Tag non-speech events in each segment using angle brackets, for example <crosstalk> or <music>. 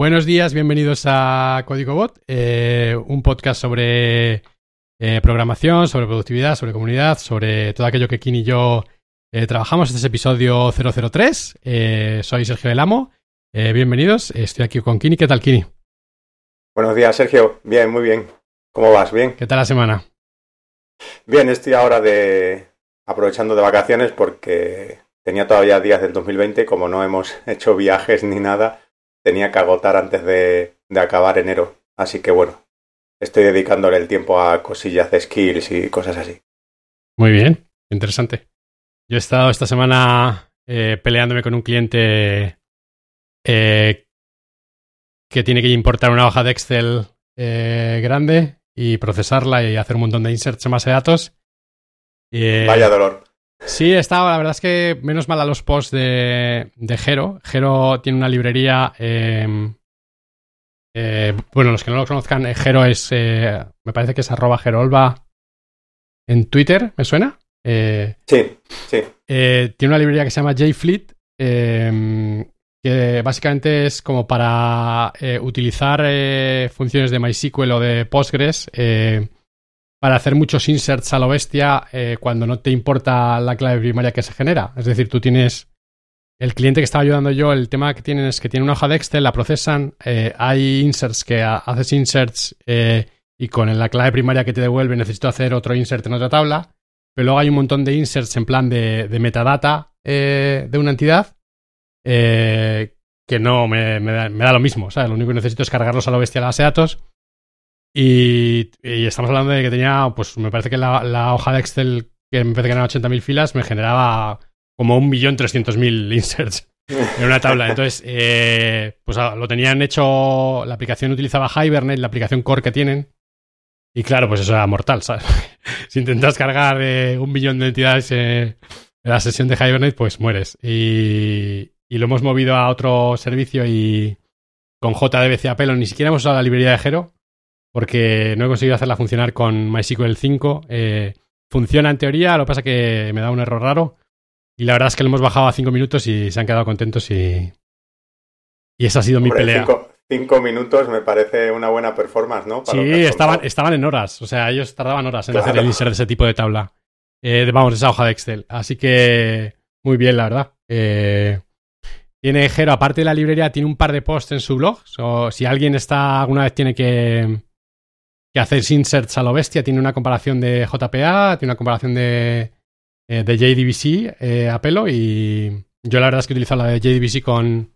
Buenos días, bienvenidos a Código Bot, eh, un podcast sobre eh, programación, sobre productividad, sobre comunidad, sobre todo aquello que Kini y yo eh, trabajamos. Este es episodio 003. soy Sergio Del Amo. bienvenidos. Estoy aquí con Kini. ¿Qué tal, Kini? Buenos días, Sergio. Bien, muy bien. ¿Cómo vas? ¿Bien? ¿Qué tal la semana? Bien, estoy ahora de aprovechando de vacaciones porque tenía todavía días del 2020, como no hemos <laughs> hecho viajes ni nada, tenía que agotar antes de, acabar enero. Así que bueno, estoy dedicándole el tiempo a cosillas de skills y cosas así. Muy bien, interesante. Yo he estado esta semana eh, peleándome con un cliente eh, que tiene que importar una hoja de Excel eh, grande y procesarla y hacer un montón de inserts en base de datos. Vaya dolor. Sí, estaba, la verdad es que menos mal a los posts de, de Jero. Jero tiene una librería. Em, eh, bueno, los que no lo conozcan, eh, Jero es. Eh, me parece que es arroba Jerolva en Twitter, ¿me suena? sí, sí. tiene una librería que se llama JFleet, em, que básicamente es como para utilizar funciones de MySQL o de Postgres para hacer muchos inserts a lo bestia eh, cuando no te importa la clave primaria que se genera. Es decir, tú tienes el cliente que estaba ayudando yo, el tema que tienen es que tiene una hoja de Excel, la procesan, eh, hay inserts que haces inserts eh, y con la clave primaria que te devuelve necesito hacer otro insert en otra tabla, pero luego hay un montón de inserts en plan de, metadata de una entidad que no me, da, me, da, lo mismo. Lo único que necesito es cargarlos a lo bestia a la base de datos y, estamos hablando de que tenía, pues me parece que la, hoja de Excel, que me parece que eran 80.000 filas, me generaba como 1.300.000 <laughs> inserts en una tabla. Entonces, eh, pues ah, lo tenían hecho, la aplicación utilizaba Hibernate, la aplicación core que tienen. Y claro, pues eso era mortal, ¿sabes? <laughs> si intentas cargar eh, un millón de entidades en la sesión de Hibernate, pues mueres. Y, y, lo hemos movido a otro servicio y con JDBC a pelo, ni siquiera hemos usado la librería de Jero porque no he conseguido hacerla funcionar con MySQL 5. Eh, funciona en teoría, lo que pasa es que me da un error raro. Y la verdad es que lo hemos bajado a 5 minutos y se han quedado contentos y, y esa ha sido mi pelea. Cinco, minutos me parece una buena performance, ¿no? sí, estaban, estaban en horas. O sea, ellos tardaban horas en hacer el insert de ese tipo de tabla. Eh, vamos, esa hoja de Excel. Así que muy bien, la verdad. Eh, tiene Jero, aparte de la librería, tiene un par de posts en su blog. O si alguien está alguna vez tiene que, que hacéis inserts a lo bestia. Tiene una comparación de JPA, tiene una comparación de, eh, de JDBC eh, a pelo y yo la verdad es que he utilizado la de JDBC con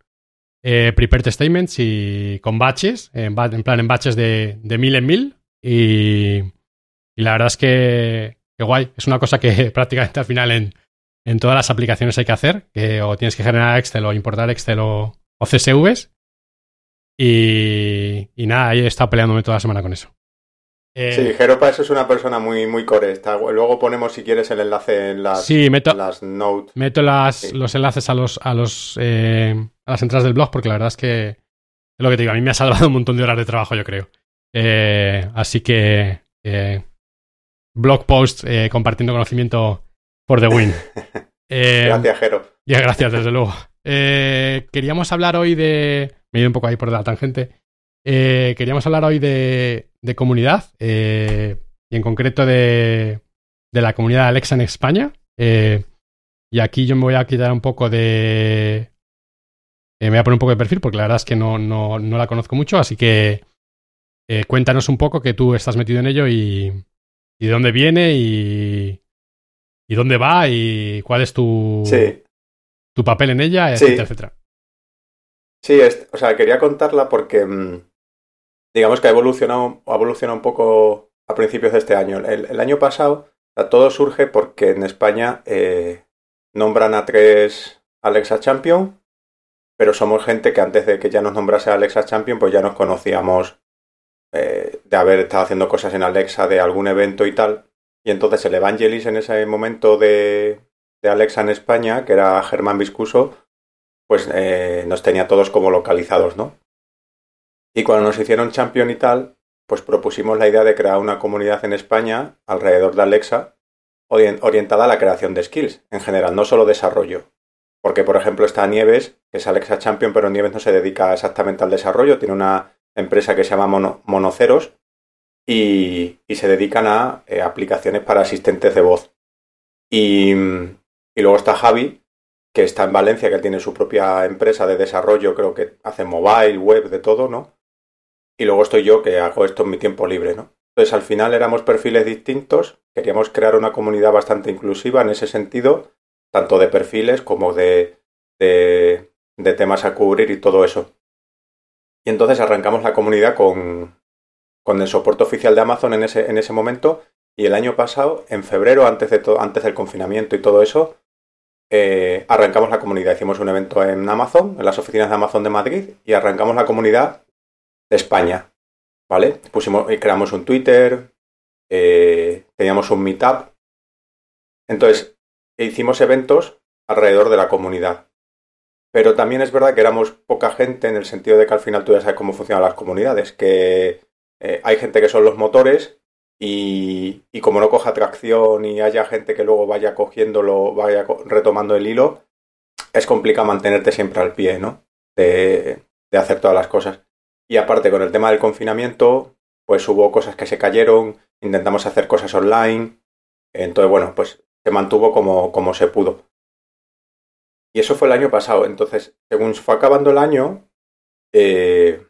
eh, prepared statements y con batches, en, plan en batches de, de mil en mil y, y la verdad es que, que, guay. Es una cosa que <laughs> prácticamente al final en, en todas las aplicaciones hay que hacer, que o tienes que generar Excel o importar Excel o, o CSVs. Y, y nada, he estado peleándome toda la semana con eso. Eh, sí, Jeropa eso es una persona muy, muy core. luego ponemos, si quieres, el enlace en las, sí, meto, las notes. Meto las, los enlaces a los, a los eh, a las entradas del blog, porque la verdad es que es lo que te digo, a mí me ha salvado un montón de horas de trabajo, yo creo. Eh, así que blog post compartiendo conocimiento por the win. <laughs> gracias, Jero. Ya, gracias, desde luego. queríamos hablar hoy de. Me he ido un poco ahí por la tangente. queríamos hablar hoy de, de comunidad eh, y en concreto de, de, la comunidad de Alexa en España. Eh, y aquí yo me voy a quitar un poco de... Eh, me voy a poner un poco de perfil porque la verdad es que no, no, no la conozco mucho, así que cuéntanos un poco que tú estás metido en ello y, y de dónde viene y, y dónde va y cuál es tu, tu papel en ella, etcétera, etcétera. Sí, o sea, quería contarla porque mm, digamos que ha evolucionado, ha evolucionado un poco a principios de este año. El, año pasado todo surge porque en España eh, nombran a tres Alexa Champion, pero somos gente que antes de que ya nos nombrase Alexa Champion, pues ya nos conocíamos eh, de haber estado haciendo cosas en Alexa, de algún evento y tal. Y entonces el Evangelis en ese momento de, Alexa en España, que era Germán Viscuso, pues eh, nos tenía todos como localizados, ¿no? Y cuando nos hicieron champion y tal, pues propusimos la idea de crear una comunidad en España alrededor de Alexa orientada a la creación de skills en general, no solo desarrollo. Porque, por ejemplo, está Nieves, que es Alexa Champion, pero Nieves no se dedica exactamente al desarrollo, tiene una empresa que se llama Monoceros y, se dedican a eh, aplicaciones para asistentes de voz. Y, y luego está Javi, que está en Valencia, que tiene su propia empresa de desarrollo, creo que hace mobile, web, de todo, ¿no? Y luego estoy yo, que hago esto en mi tiempo libre, ¿no? Entonces, al final éramos perfiles distintos, queríamos crear una comunidad bastante inclusiva en ese sentido, tanto de perfiles como de, de, temas a cubrir y todo eso. Y entonces arrancamos la comunidad con, con el soporte oficial de Amazon en ese, en ese momento. Y el año pasado, en febrero, antes, de antes del confinamiento y todo eso, eh, arrancamos la comunidad. Hicimos un evento en Amazon, en las oficinas de Amazon de Madrid, y arrancamos la comunidad de España. ¿Vale? Pusimos, y creamos un Twitter, eh, teníamos un meetup. Entonces, hicimos eventos alrededor de la comunidad. Pero también es verdad que éramos poca gente en el sentido de que al final tú ya sabes cómo funcionan las comunidades, que eh, hay gente que son los motores y, como no coja tracción y haya gente que luego vaya cogiéndolo, vaya retomando el hilo, es complicado mantenerte siempre al pie, ¿no? De hacer todas las cosas. Y aparte, con el tema del confinamiento, pues hubo cosas que se cayeron, intentamos hacer cosas online, entonces, bueno, pues se mantuvo como, como se pudo. Y eso fue el año pasado. Entonces, según fue acabando el año, eh,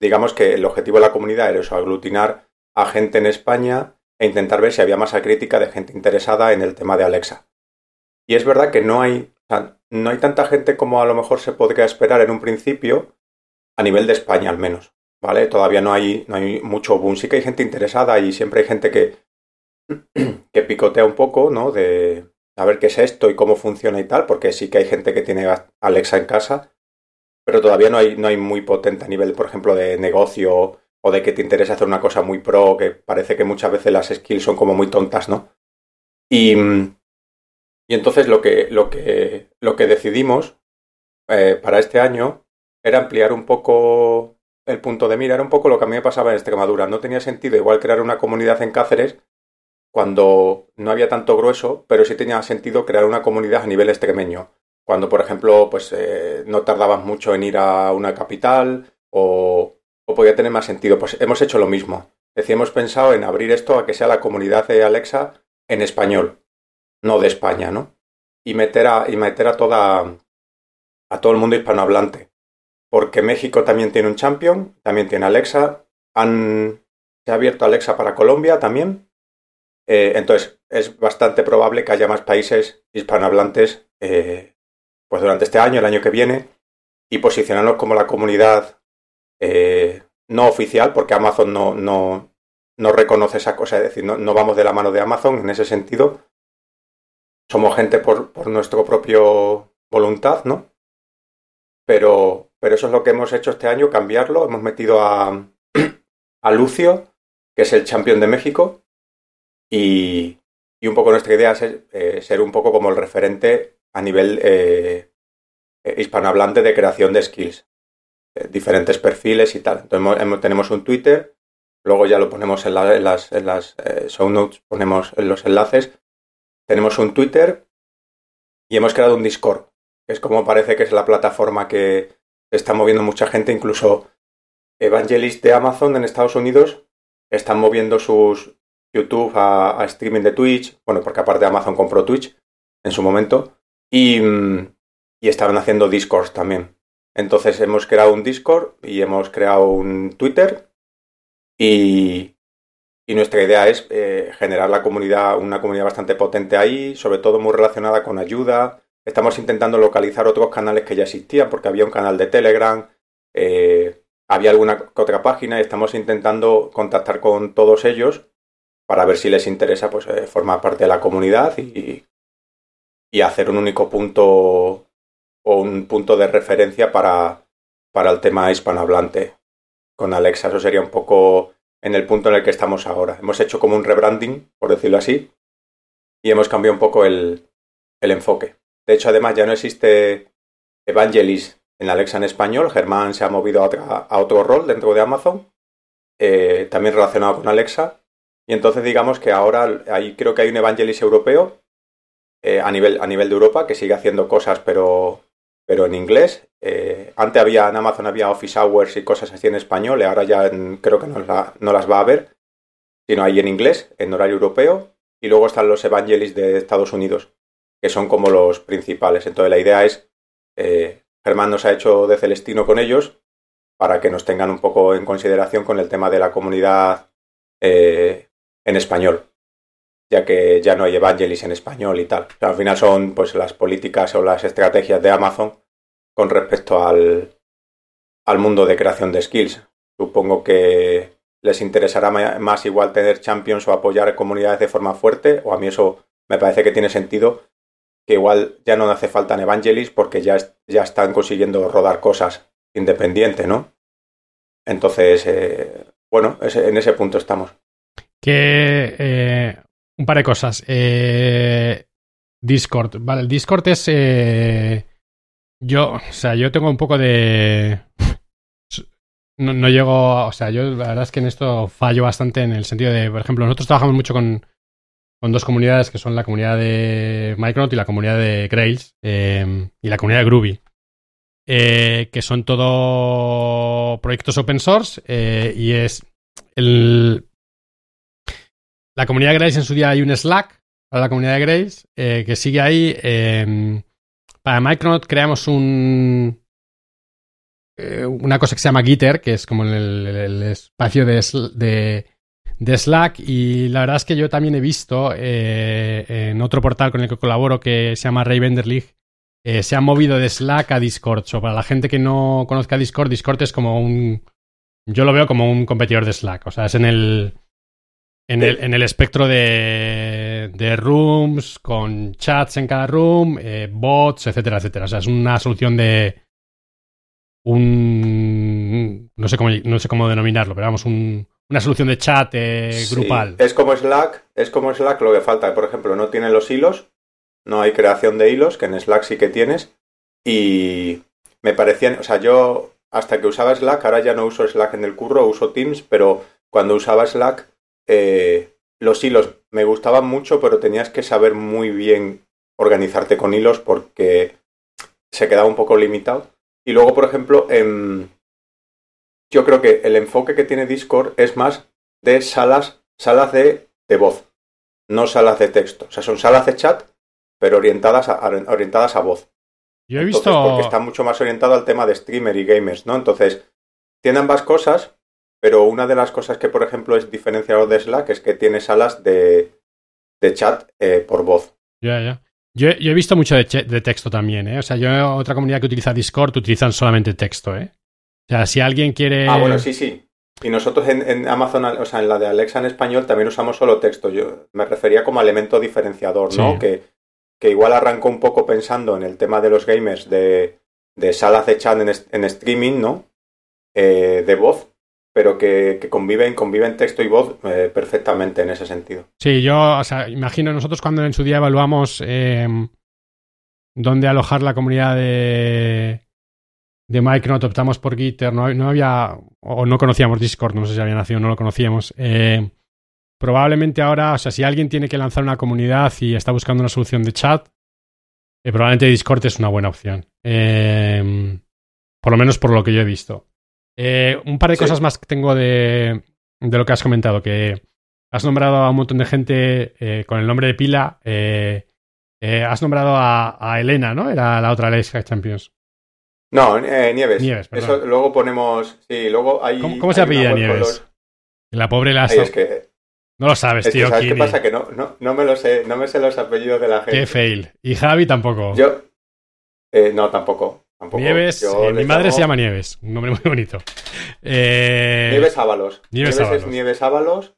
digamos que el objetivo de la comunidad era eso, aglutinar a gente en España e intentar ver si había masa crítica de gente interesada en el tema de Alexa. Y es verdad que no hay, no hay tanta gente como a lo mejor se podría esperar en un principio, a nivel de España al menos. ¿Vale? Todavía no hay, no hay mucho boom. Sí que hay gente interesada y siempre hay gente que, <clears throat> que picotea un poco, ¿no? De a ver qué es esto y cómo funciona y tal, porque sí que hay gente que tiene Alexa en casa pero todavía no hay, no hay muy potente a nivel, por ejemplo, de negocio o de que te interesa hacer una cosa muy pro, que parece que muchas veces las skills son como muy tontas, ¿no? Y, y entonces lo que, lo que, lo que decidimos eh, para este año era ampliar un poco el punto de mira, era un poco lo que a mí me pasaba en Extremadura. No tenía sentido igual crear una comunidad en Cáceres cuando no había tanto grueso, pero sí tenía sentido crear una comunidad a nivel extremeño cuando, por ejemplo, pues eh, no tardabas mucho en ir a una capital o, o, podía tener más sentido. Pues hemos hecho lo mismo. Hemos pensado en abrir esto a que sea la comunidad de Alexa en español, no de España, ¿no? Y meter a, y meter a toda a todo el mundo hispanohablante. Porque México también tiene un champion, también tiene Alexa. Han, se ha abierto Alexa para Colombia también. Eh, entonces, es bastante probable que haya más países hispanohablantes eh, pues durante este año, el año que viene, y posicionarnos como la comunidad eh, no oficial, porque Amazon no, no, no, reconoce esa cosa, es decir, no, no, vamos de la mano de Amazon en ese sentido. Somos gente por, por nuestro propio voluntad, ¿no? Pero, pero eso es lo que hemos hecho este año, cambiarlo. Hemos metido a, <clears throat> a Lucio, que es el campeón de México, y, y un poco nuestra idea es eh, ser un poco como el referente a nivel eh, eh, hispanohablante de creación de skills, diferentes perfiles y tal. Entonces tenemos un Twitter, luego ya lo ponemos en, las, en las show notes, ponemos los enlaces. Tenemos un Twitter y hemos creado un Discord, es como parece que es la plataforma que está moviendo mucha gente, incluso Evangelist de Amazon en Estados Unidos están moviendo sus YouTube a, streaming de Twitch, bueno, porque aparte Amazon compró Twitch en su momento, y, y estaban haciendo Discord también. Entonces hemos creado un Discord y hemos creado un Twitter y, y nuestra idea es eh, generar la comunidad, una comunidad bastante potente ahí, sobre todo muy relacionada con ayuda. Estamos intentando localizar otros canales que ya existían, porque había un canal de Telegram, eh, había alguna otra página y estamos intentando contactar con todos ellos para ver si les interesa pues, eh, formar parte de la comunidad y, y hacer un único punto o un punto de referencia para, para el tema hispanohablante con Alexa. Eso sería un poco en el punto en el que estamos ahora. Hemos hecho como un rebranding, por decirlo así, y hemos cambiado un poco el, el enfoque. De hecho, además ya no existe Evangelis en Alexa en español. Germán se ha movido a, otro rol dentro de Amazon, eh, también relacionado con Alexa. Y entonces digamos que ahora ahí creo que hay un Evangelis europeo eh, a, nivel, a nivel de Europa, que sigue haciendo cosas, pero, pero en inglés. Eh, antes había en Amazon había Office Hours y cosas así en español, y ahora ya creo que no, no, las va a ver, sino ahí en inglés, en horario europeo. Y luego están los Evangelis de Estados Unidos, que son como los principales. Entonces la idea es, eh, Germán nos ha hecho de Celestino con ellos para que nos tengan un poco en consideración con el tema de la comunidad eh, en español, ya que ya no hay Evangelis en español y tal. al final son pues las políticas o las estrategias de Amazon con respecto al, al mundo de creación de skills. Supongo que les interesará más igual tener champions o apoyar comunidades de forma fuerte, o a mí eso me parece que tiene sentido, que igual ya no hace falta en Evangelis porque ya, ya están consiguiendo rodar cosas independiente, ¿no? Entonces, eh, bueno, en ese punto estamos. Que eh, un par de cosas. Eh, Discord, vale, el Discord es yo, o sea, yo tengo un poco de <laughs> no, no, llego, o sea, yo la verdad es que en esto fallo bastante en el sentido de, por ejemplo, nosotros trabajamos mucho con, con dos comunidades que son la comunidad de Micronaut y la comunidad de Grails y la comunidad de Groovy. Eh, que son todo proyectos open source eh, y es el... La comunidad de Grace en su día hay un Slack para la comunidad de eh, que sigue ahí. Em, para Micronaut creamos un... una cosa que se llama Gitter, que es como el, espacio de, de, Slack y la verdad es que yo también he visto en otro portal con el que colaboro que se llama Ray League eh, se ha movido de Slack a Discord. O para la gente que no conozca Discord, Discord es como un. Yo lo veo como un competidor de Slack. O sea, es en el. En el, en el espectro de, de rooms, con chats en cada room, eh, bots, etcétera, etcétera. O sea, es una solución de. Un. No sé cómo, no sé cómo denominarlo, pero vamos, un, una solución de chat eh, grupal. Es como Slack, es como Slack lo que falta. Por ejemplo, no tiene los hilos, no hay creación de hilos, que en Slack sí que tienes. Y me parecían, o sea, yo hasta que usaba Slack, ahora ya no uso Slack en el curro, uso Teams, pero cuando usaba Slack, eh, los hilos me gustaban mucho, pero tenías que saber muy bien organizarte con hilos porque se quedaba un poco limitado. Y luego, por ejemplo, yo creo que el enfoque que tiene Discord es más de salas, salas de, de voz, no salas de texto. O sea, son salas de chat pero orientadas a, orientadas a voz. Yo he visto. porque está mucho más orientado al tema de streamer y gamers, ¿no? Entonces, tiene ambas cosas, pero una de las cosas que, por ejemplo, es diferenciado de Slack es que tiene salas de, de chat eh, por voz. Ya, ya. Yo, he visto mucho de, de, texto también, ¿eh? O sea, yo otra comunidad que utiliza Discord utilizan solamente texto, ¿eh? O sea, si alguien quiere. Ah, bueno, sí, sí. Y nosotros en, en, Amazon, o sea, en la de Alexa en español también usamos solo texto. Yo me refería como elemento diferenciador, ¿no? Que que igual arrancó un poco pensando en el tema de los gamers de, de salas de chat en, streaming, ¿no? Eh, de voz, pero que, conviven, conviven texto y voz eh, perfectamente en ese sentido. Sí, yo, o sea, imagino nosotros cuando en su día evaluamos eh, dónde alojar la comunidad de, de Micronaut, optamos por Gitter, no, no, había, o no conocíamos Discord, no sé si había nacido, no lo conocíamos. Eh, Probablemente ahora, o sea, si alguien tiene que lanzar una comunidad y está buscando una solución de chat, eh, probablemente Discord es una buena opción. Em, por lo menos por lo que yo he visto. Eh, un par de cosas más que tengo de, de, lo que has comentado, que has nombrado a un montón de gente con el nombre de pila. has nombrado a, Elena, ¿no? Era la otra Alexa Champions. No, Nieves. Nieves Eso luego ponemos. Sí, luego hay. ¿Cómo, se apellida Nieves? La pobre la. es que no lo sabes, tío. ¿Sabes qué pasa? Que no, no, me lo sé, no me sé los apellidos de la gente. Qué fail. Y Javi tampoco. Yo. Eh, no, tampoco. Nieves, eh, mi madre se llama Nieves, un nombre muy bonito. Eh... Nieves Ábalos. Nieves, es Nieves Ábalos,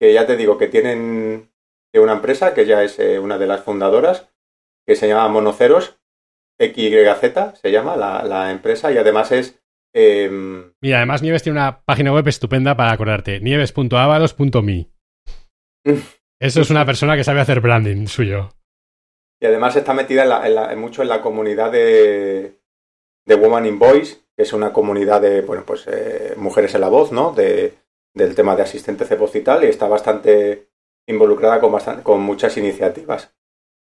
que ya te digo que tienen una empresa que ya es eh, una de las fundadoras, que se llama Monoceros, XYZ se llama la, la empresa, y además es em, Mira, además Nieves tiene una página web estupenda para acordarte, nieves.avalos.me. <laughs> Eso es una persona que sabe hacer branding suyo. Y además está metida en mucho en la comunidad de, de Woman in Voice, que es una comunidad de bueno, pues, eh, mujeres en la voz, ¿no? De, del tema de asistentes de voz y tal, y está bastante involucrada con, con muchas iniciativas.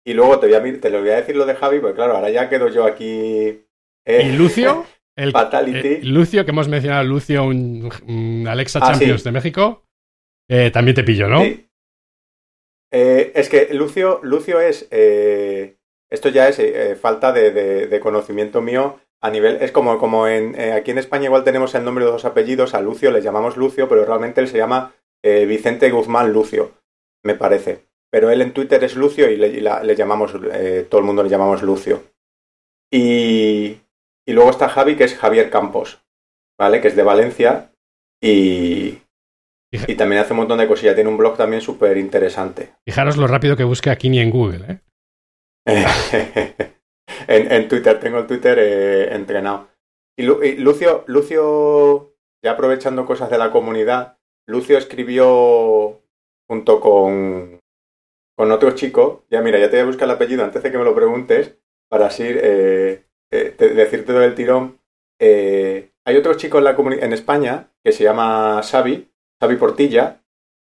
Y luego te, voy a, te lo voy a decir lo de Javi, porque claro, ahora ya quedo yo aquí. ¿Y Lucio? <laughs> El, Fatality. Eh, Lucio, que hemos mencionado, Lucio, un, Alexa ah, Champions de México, eh, también te pillo, ¿no? Sí. Eh, es que Lucio, Lucio es. esto ya es falta de, conocimiento mío a nivel. Es como, como en, aquí en España, igual tenemos el nombre de dos apellidos. A Lucio le llamamos Lucio, pero realmente él se llama Vicente Guzmán Lucio, me parece. Pero él en Twitter es Lucio y le, llamamos. todo el mundo le llamamos Lucio. Y, y luego está Javi, que es Javier Campos, ¿vale? Que es de Valencia y, y también hace un montón de cosillas. Tiene un blog también súper interesante. Fijaros lo rápido que busque aquí ni en Google, ¿eh? <laughs> en, Twitter, tengo el Twitter eh, entrenado. Y, Lucio, Lucio, ya aprovechando cosas de la comunidad, Lucio escribió junto con, con otro chico, ya mira, ya te voy a buscar el apellido antes de que me lo preguntes, para así eh, eh, decirte todo el tirón, eh, hay otro chico en, la en España que se llama Xavi, Xavi Portilla,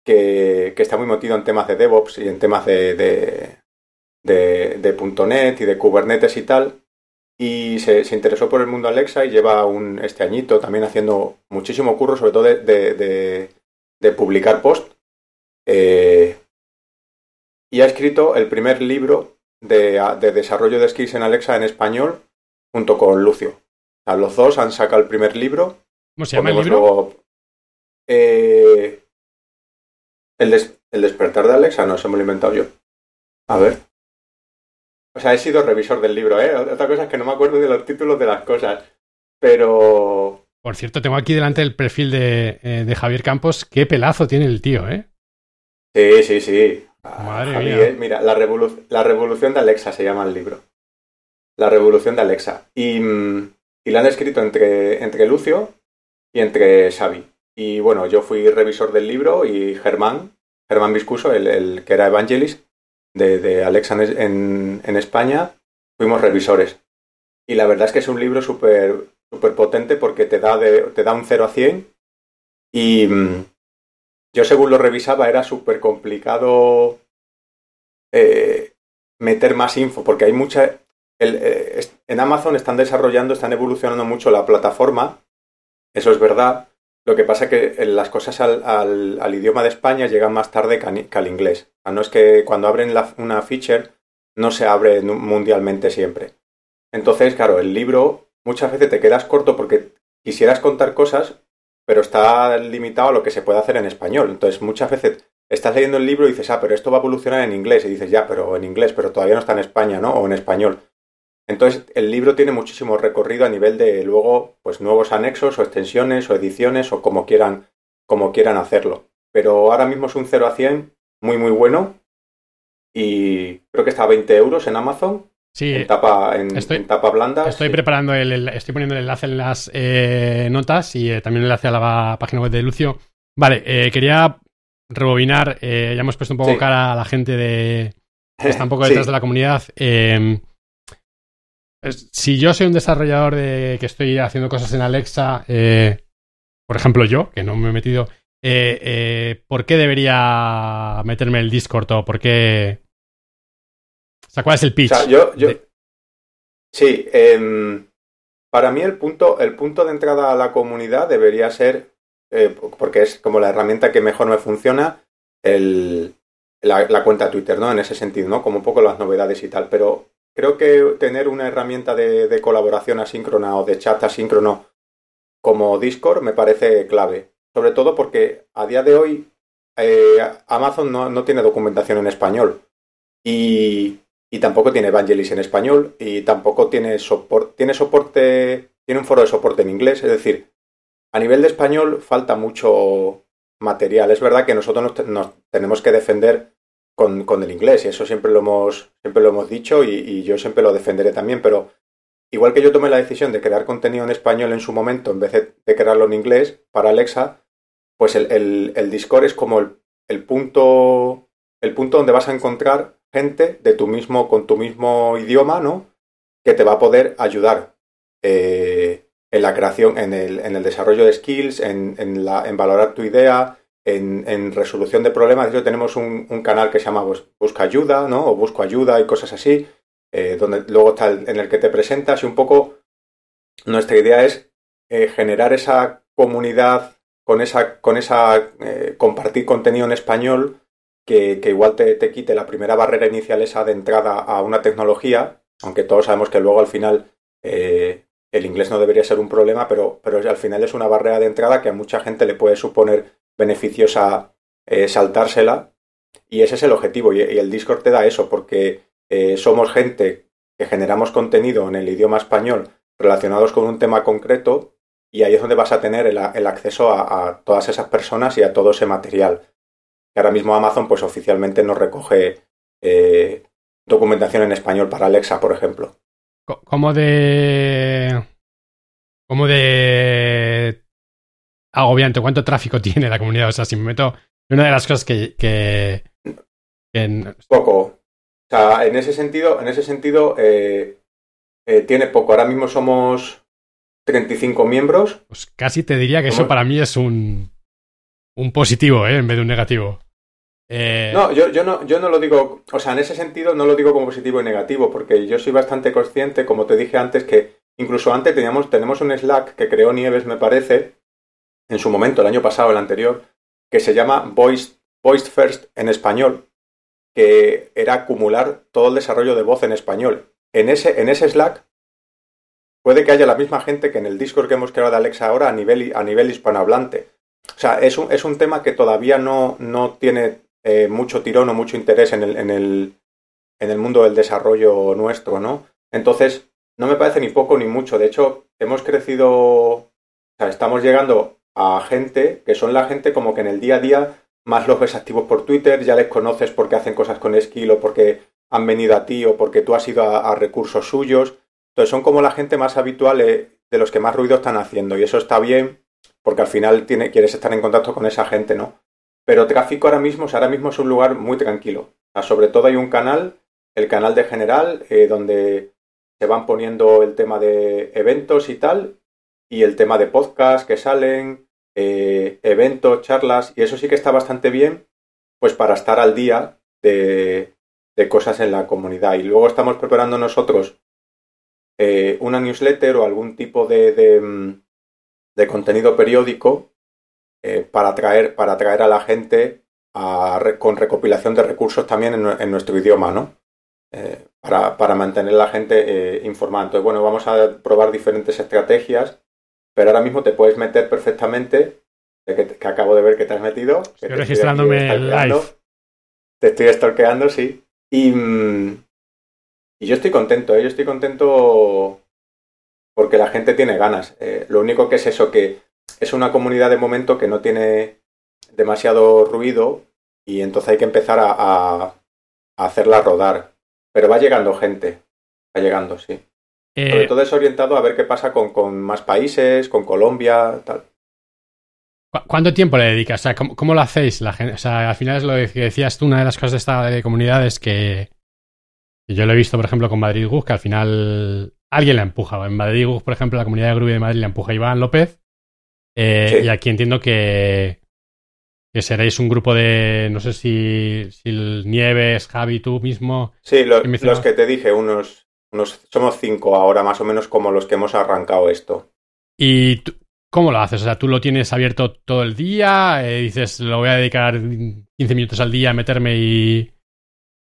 que, está muy metido en temas de DevOps y en temas de, de, de, .NET y de Kubernetes y tal. Y se, interesó por el mundo Alexa y lleva un, este añito también haciendo muchísimo curro, sobre todo de, publicar post. Y ha escrito el primer libro de, desarrollo de skills en Alexa en español junto con Lucio. A los dos han sacado el primer libro. ¿Cómo se llama el libro? Eh, el, despertar de Alexa, no, se me lo he inventado yo. A ver. O sea, he sido revisor del libro, ¿eh? Otra cosa es que no me acuerdo de los títulos de las cosas. Pero. Por cierto, tengo aquí delante el perfil de, eh, Javier Campos. Qué pelazo tiene el tío, ¿eh? Sí, sí, sí. Madre mía. Mira, la, la revolución de Alexa se llama el libro. La revolución de Alexa. Y, mm, y la han escrito entre, entre Lucio y entre Xavi. Y bueno, yo fui revisor del libro y Germán, Germán Viscuso, el, que era Evangelist de, Alexa en, en, España, fuimos revisores. Y la verdad es que es un libro súper super potente porque te da, de, te da un 0 a 100 y mm, yo según lo revisaba era súper complicado eh, meter más info porque hay mucha eh, en Amazon están desarrollando, están evolucionando mucho la plataforma, eso es verdad. Lo que pasa es que las cosas al, idioma de España llegan más tarde que, al inglés. no es que cuando abren una feature no se abre mundialmente siempre. Entonces, claro, el libro muchas veces te quedas corto porque quisieras contar cosas, pero está limitado a lo que se puede hacer en español. Entonces, muchas veces estás leyendo el libro y dices, ah, pero esto va a evolucionar en inglés. Y dices, ya, pero en inglés, pero todavía no está en España, ¿no? O en español. Entonces, el libro tiene muchísimo recorrido a nivel de luego, pues nuevos anexos o extensiones o ediciones o como quieran, como quieran hacerlo. Pero ahora mismo es un 0 a 100 muy, muy bueno. Y creo que está a 20 euros en Amazon. Sí, en tapa, en, tapa blanda. Estoy preparando el, estoy poniendo el enlace en las eh, notas y eh, también el enlace a la página web de Lucio. Vale, eh, quería rebobinar, ya hemos puesto un poco cara a la gente de que está un poco <laughs> detrás de la comunidad. Si yo soy un desarrollador de que estoy haciendo cosas en Alexa, por ejemplo yo, que no me he metido, ¿por qué debería meterme el Discord o por qué? O sea, ¿cuál es el pitch? yo, Sí, em, para mí el punto, el punto de entrada a la comunidad debería ser, porque es como la herramienta que mejor me funciona, el, la, la, cuenta Twitter, ¿no? En ese sentido, ¿no? Como un poco las novedades y tal. Pero Creo que tener una herramienta de, colaboración asíncrona o de chat asíncrono como Discord me parece clave. Sobre todo porque a día de hoy eh, Amazon no, tiene documentación en español. Y, tampoco tiene Evangelis en español. Y tampoco tiene soporte. Tiene soporte. Tiene un foro de soporte en inglés. Es decir, a nivel de español falta mucho material. Es verdad que nosotros nos tenemos que defender con, el inglés, y eso siempre lo hemos, siempre lo hemos dicho y, yo siempre lo defenderé también, pero igual que yo tomé la decisión de crear contenido en español en su momento en vez de, crearlo en inglés para Alexa, pues el, el, Discord es como el, punto, el punto donde vas a encontrar gente de tu mismo, con tu mismo idioma, ¿no? Que te va a poder ayudar eh, en la creación, en el, en el desarrollo de skills, en, en, en valorar tu idea, en, resolución de problemas. De hecho, tenemos un, canal que se llama Busca Ayuda, ¿no? O Busco Ayuda y cosas así, eh, donde luego está el, en el que te presentas y un poco nuestra idea es eh, generar esa comunidad con esa, con esa eh, compartir contenido en español que, igual te, te, quite la primera barrera inicial esa de entrada a una tecnología, aunque todos sabemos que luego al final el inglés no debería ser un problema, pero, pero al final es una barrera de entrada que a mucha gente le puede suponer beneficiosa eh, saltársela. Y ese es el objetivo. Y, el Discord te da eso, porque eh, somos gente que generamos contenido en el idioma español relacionados con un tema concreto y ahí es donde vas a tener el, acceso a, todas esas personas y a todo ese material. Ahora mismo Amazon pues oficialmente nos recoge eh, documentación en español para Alexa, por ejemplo. Como de... Como de agobiante cuánto tráfico <laughs> tiene la comunidad. O sea, si me meto. Una de las cosas que. que, Poco. O sea, en ese sentido, en ese sentido eh, eh, tiene poco. Ahora mismo somos 35 miembros. Pues casi te diría que eso para mí es un. Un positivo, ¿eh? En vez de un negativo. Eh, no, yo, yo no, yo no lo digo, o sea, en ese sentido no lo digo como positivo y negativo, porque yo soy bastante consciente, como te dije antes, que incluso antes teníamos, tenemos un Slack que creó Nieves, me parece, en su momento, el año pasado, el anterior, que se llama Voice, Voice First en español, que era acumular todo el desarrollo de voz en español. En ese, en ese Slack puede que haya la misma gente que en el Discord que hemos creado de Alexa ahora a nivel, a nivel hispanohablante. O sea, es un, es un tema que todavía no, no tiene eh, mucho tirón o mucho interés en el, en, el, en el mundo del desarrollo nuestro, ¿no? Entonces, no me parece ni poco ni mucho. De hecho, hemos crecido, o sea, estamos llegando a gente que son la gente como que en el día a día más los ves activos por Twitter, ya les conoces porque hacen cosas con Skill o porque han venido a ti o porque tú has ido a, recursos suyos. Entonces son como la gente más habitual eh, de los que más ruido están haciendo y eso está bien porque al final tiene, quieres estar en contacto con esa gente, ¿no? Pero tráfico ahora mismo, ahora mismo es un lugar muy tranquilo. sobre todo hay un canal, el canal de general, eh, donde se van poniendo el tema de eventos y tal, y el tema de podcast que salen, eh, eventos, charlas, y eso sí que está bastante bien, pues para estar al día de, cosas en la comunidad. Y luego estamos preparando nosotros eh, una newsletter o algún tipo de, de, mm, contenido periódico eh, para, atraer, para atraer a la gente con recopilación de recursos también en, nuestro idioma, ¿no? para, para, mantener a la gente informada. Entonces, bueno, vamos a probar diferentes estrategias pero ahora mismo te puedes meter perfectamente, que, acabo de ver que te has metido. Estoy registrándome live. Te estoy stalkeando, sí. Y, mm, y yo estoy contento, ¿eh? yo estoy contento porque la gente tiene ganas. Eh, lo único que es eso, que es una comunidad de momento que no tiene demasiado ruido y entonces hay que empezar a, a hacerla rodar. Pero va llegando gente, va llegando, sí. Sobre eh, todo es orientado a ver qué pasa con, más países, con Colombia, tal. ¿Cuánto tiempo le dedicas? O sea, ¿cómo, lo hacéis? La gente? O sea, al final es lo que decías tú, una de las cosas de esta comunidad es que, yo lo he visto, por ejemplo, con Madrid Gug, que al final alguien la empuja. En Madrid Gug, por ejemplo, la comunidad de Groovy de Madrid la empuja Iván López. Eh, y aquí entiendo que, que seréis un grupo de, no sé si, si Nieves, Javi, tú mismo. Sí, los que te dije, unos somos cinco ahora, más o menos como los que hemos arrancado esto. ¿Y cómo lo haces? O sea, tú lo tienes abierto todo el día, eh, dices, lo voy a dedicar 15 minutos al día a meterme y.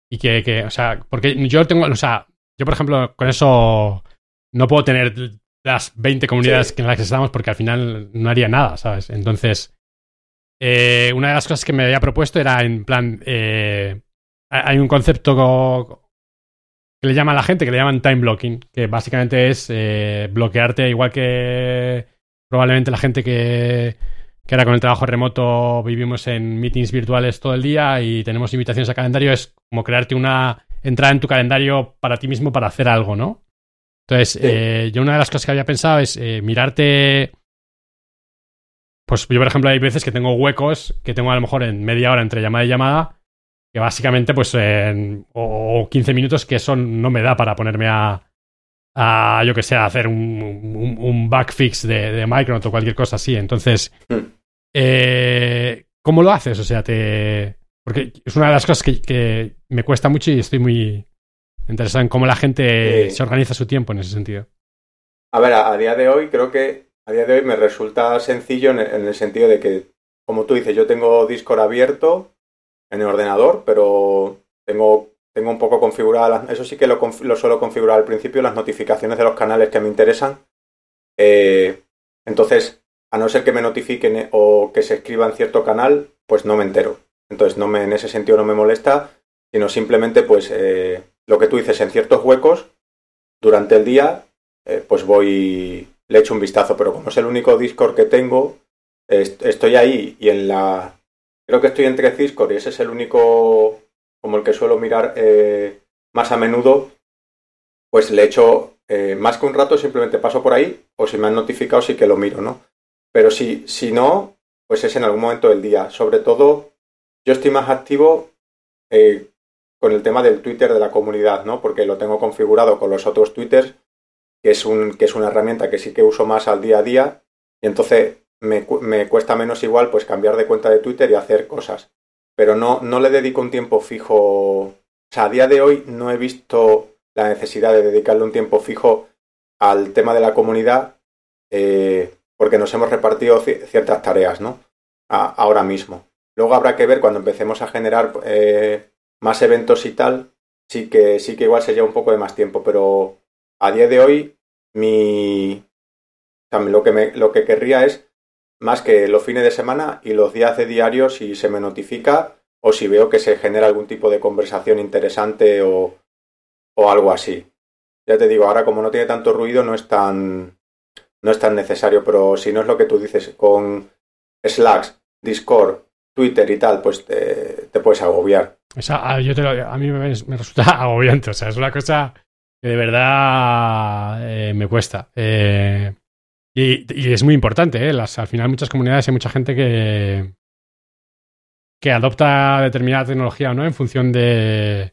Y que, que, o sea, porque yo tengo, o sea, yo por ejemplo, con eso no puedo tener las 20 comunidades en las que estamos porque al final no haría nada, ¿sabes? Entonces, eh, una de las cosas que me había propuesto era en plan, eh, hay un concepto que le llama a la gente, que le llaman time blocking, que básicamente es eh, bloquearte, igual que probablemente la gente que, que ahora con el trabajo remoto vivimos en meetings virtuales todo el día y tenemos invitaciones a calendario, es como crearte una entrada en tu calendario para ti mismo para hacer algo, ¿no? Entonces, eh, yo una de las cosas que había pensado es eh, mirarte. Pues yo, por ejemplo, hay veces que tengo huecos que tengo a lo mejor en media hora entre llamada y llamada que básicamente, pues, en, o 15 minutos que eso no me da para ponerme a, a yo que sé, a hacer un, un, backfix de, de Micronaut o cualquier cosa así. Entonces, hmm. eh, ¿Cómo lo haces? O sea, te... Porque es una de las cosas que, me cuesta mucho y estoy muy interesado en cómo la gente se organiza su tiempo en ese sentido. A ver, a, día de hoy creo que a día de hoy me resulta sencillo en el, sentido de que, como tú dices, yo tengo Discord abierto en el ordenador, pero tengo, tengo un poco configurada, eso sí que lo, lo, suelo configurar al principio, las notificaciones de los canales que me interesan. Eh, entonces, a no ser que me notifiquen o que se escriba en cierto canal, pues no me entero. Entonces, no me, en ese sentido no me molesta, sino simplemente, pues, eh, lo que tú dices, en ciertos huecos, durante el día, eh, pues voy, le echo un vistazo, pero como es el único Discord que tengo, estoy ahí y en la... Creo que estoy entre Discord y ese es el único como el que suelo mirar eh, más a menudo, pues le echo más que un rato, simplemente paso por ahí, o si me han notificado sí que lo miro, ¿no? Pero si, si no, pues es en algún momento del día. Sobre todo, yo estoy más activo eh, con el tema del Twitter de la comunidad, ¿no? Porque lo tengo configurado con los otros Twitters, que es, un, que es una herramienta que sí que uso más al día a día, y entonces me, me cuesta menos igual pues cambiar de cuenta de Twitter y hacer cosas. Pero no, no le dedico un tiempo fijo. O sea, a día de hoy no he visto la necesidad de dedicarle un tiempo fijo al tema de la comunidad. Eh, porque nos hemos repartido ciertas tareas, ¿no? ahora mismo. Luego habrá que ver cuando empecemos a generar eh, más eventos y tal, sí que, sí que igual se lleva un poco de más tiempo, pero a día de hoy mi... lo, que me, lo que querría es más que los fines de semana y los días de diario si se me notifica o si veo que se genera algún tipo de conversación interesante o, o algo así. Ya te digo, ahora como no tiene tanto ruido no es tan, no es tan necesario, pero si no es lo que tú dices, con Slacks, Discord, Twitter y tal, pues te, puedes agobiar. Yo a mí me, resulta <laughs> agobiante, o sea, es una cosa que de verdad eh, me cuesta. Eh, y, es muy importante, ¿eh? Al final muchas comunidades hay mucha gente que, que adopta determinada tecnología no en función de,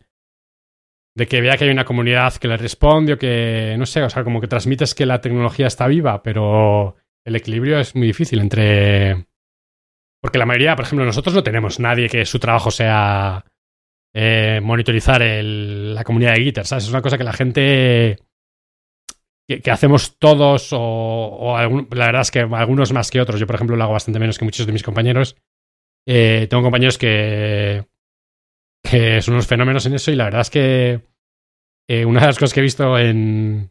de que vea que hay una comunidad que le responde o que, no sé, o sea, como que transmites que la tecnología está viva, pero el equilibrio es muy difícil entre... Porque la mayoría, por ejemplo, nosotros no tenemos nadie que su trabajo sea eh, monitorizar la comunidad de Gitter, ¿sabes? Es una cosa que la gente... Que, hacemos todos o, la verdad es que algunos más que otros. Yo, por ejemplo, lo hago bastante menos que muchos de mis compañeros. Eh, tengo compañeros que que son unos fenómenos en eso y la verdad es que eh, una de las cosas que he visto en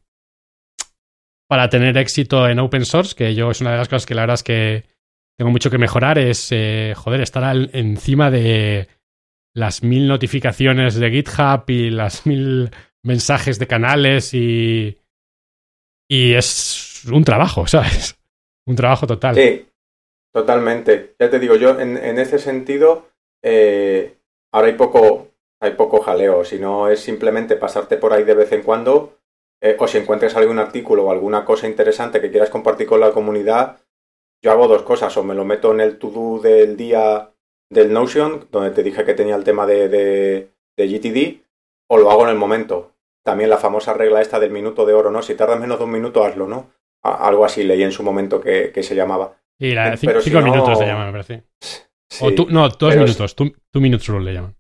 para tener éxito en open source, que yo es una de las cosas que la verdad es que tengo mucho que mejorar, es, eh, joder, estar encima de las mil notificaciones de GitHub y las mil mensajes de canales y, y es un trabajo, <laughs> ¿sabes? Un trabajo total. Sí, totalmente. Ya te digo, yo en, en ese sentido, eh, Ahora hay poco, hay poco jaleo, si no es simplemente pasarte por ahí de vez en cuando, eh, o si encuentres algún artículo o alguna cosa interesante que quieras compartir con la comunidad, yo hago dos cosas, o me lo meto en el to-do del día del Notion, donde te dije que tenía el tema de, de, GTD, o lo hago en el momento. También la famosa regla esta del minuto de oro, ¿no? Si tardas menos de un minuto, hazlo, ¿no? algo así leí en su momento que, se llamaba. Y la, cinco, minutos se llama, me parece no, dos minutos, two, minutes rule le llaman.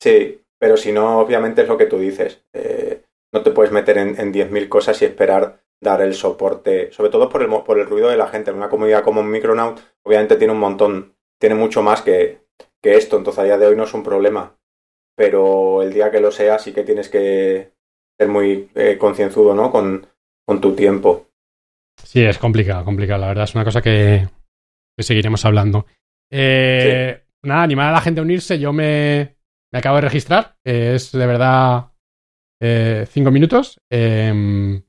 Sí, pero si no, obviamente es lo que tú dices. Eh, no te puedes meter en, en 10.000 cosas y esperar dar el soporte, sobre todo por el, por el ruido de la gente. En una comunidad como Micronaut, obviamente tiene un montón, tiene mucho más que, que esto, entonces a día de hoy no es un problema. Pero el día que lo sea, sí que tienes que ser muy eh, concienzudo, ¿no? Con, con tu tiempo. Sí, es complicado, complicado. La verdad es una cosa que, que seguiremos hablando. Eh, Nada, animar a la gente a unirse. Yo me, me acabo de registrar. es de verdad eh, cinco minutos. Em,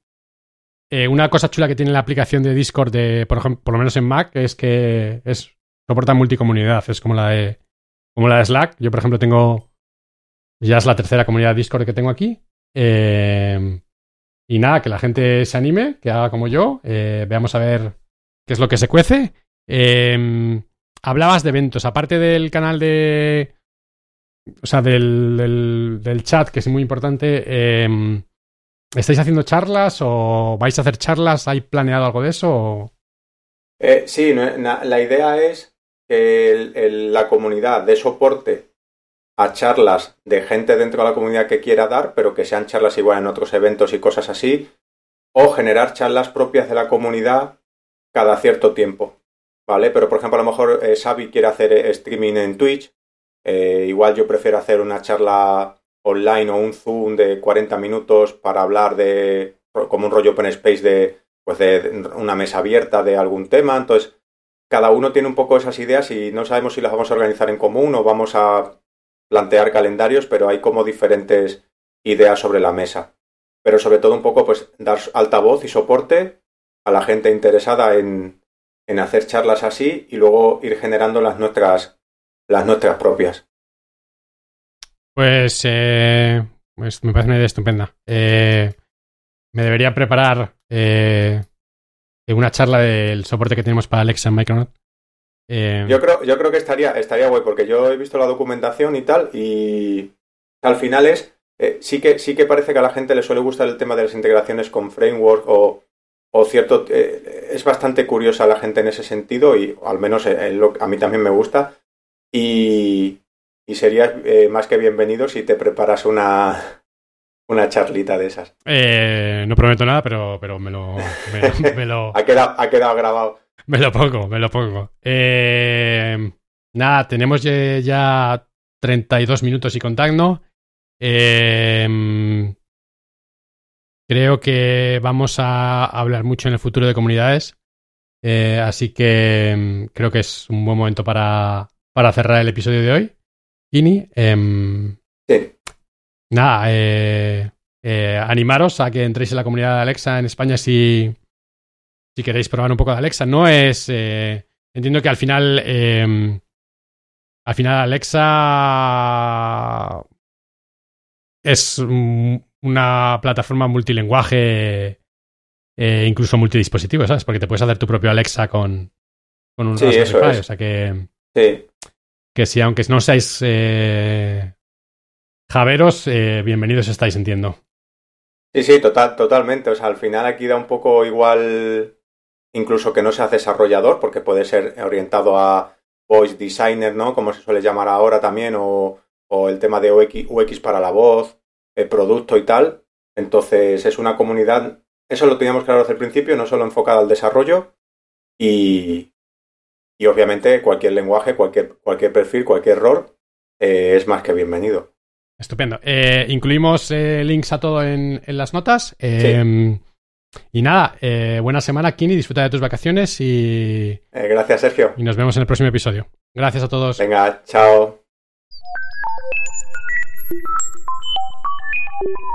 eh, una cosa chula que tiene la aplicación de Discord, de, por, ejemplo, por lo menos en Mac, es que es, soporta multicomunidad. Es como la de, como la de Slack. Yo, por ejemplo, tengo. Ya es la tercera comunidad de Discord que tengo aquí. Em, y nada, que la gente se anime, que haga como yo. Eh, veamos a ver qué es lo que se cuece. Eh, hablabas de eventos, aparte del canal de. O sea, del, del, chat, que es muy importante. ¿Estáis haciendo charlas o vais a hacer charlas? ¿Hay planeado algo de eso? Eh, sí, la idea es que la comunidad dé soporte a charlas de gente dentro de la comunidad que quiera dar, pero que sean charlas igual en otros eventos y cosas así, o generar charlas propias de la comunidad cada cierto tiempo. ¿Vale? Pero por ejemplo, a lo mejor eh, Xavi quiere hacer eh, streaming en Twitch. Eh, igual yo prefiero hacer una charla online o un Zoom de 40 minutos para hablar de, como un rollo open space de, pues de una mesa abierta de algún tema. Entonces, cada uno tiene un poco esas ideas y no sabemos si las vamos a organizar en común o vamos a plantear calendarios, pero hay como diferentes ideas sobre la mesa. Pero sobre todo un poco, pues, dar altavoz y soporte a la gente interesada en, en hacer charlas así y luego ir generando las nuestras, las nuestras propias. Pues, eh, pues me parece una idea estupenda. Eh, me debería preparar eh, una charla del soporte que tenemos para Alexa en Micronaut. yo, creo, yo creo que estaría, estaría guay, porque yo he visto la documentación y tal, y al final es. sí, que, sí que parece que a la gente le suele gustar el tema de las integraciones con framework o, o cierto. es bastante curiosa la gente en ese sentido, y al menos a mí también me gusta. Y, y eh, más que bienvenido si te preparas una, una charlita de esas. Eh, no prometo nada, pero, pero me lo... Me, lo... <laughs> ha, quedado, ha quedado grabado. Me lo pongo, me lo pongo. Eh, nada, tenemos ya 32 minutos y contacto. creo que vamos a hablar mucho en el futuro de comunidades. así que creo que es un buen momento para, para cerrar el episodio de hoy. Kini. Em, sí. Nada, eh, eh, animaros a que entréis en la comunidad de Alexa en España si, si queréis probar un poco de Alexa. No es. Eh, entiendo que al final. Em, al final, Alexa es una plataforma multilenguaje, incluso multidispositivo, ¿sabes? Porque te puedes hacer tu propio Alexa con, con un sí, Raspberry O sea que. Sí que si aunque no seáis eh, javeros, eh, bienvenidos estáis, entiendo. Sí, sí, total, totalmente. O sea, al final aquí da un poco igual, incluso que no seas desarrollador, porque puede ser orientado a voice designer, ¿no? Como se suele llamar ahora también, o, el tema de UX, UX para la voz, el producto y tal. Entonces es una comunidad, eso lo teníamos claro desde el principio, no solo enfocada al desarrollo y, y obviamente cualquier lenguaje, cualquier, cualquier perfil, cualquier error eh, es más que bienvenido. Estupendo. Eh, incluimos eh, links a todo en, las notas. Em, y nada, buena semana, Kini. Disfruta de tus vacaciones y. gracias, Sergio. Y nos vemos en el próximo episodio. Gracias a todos. Venga, chao.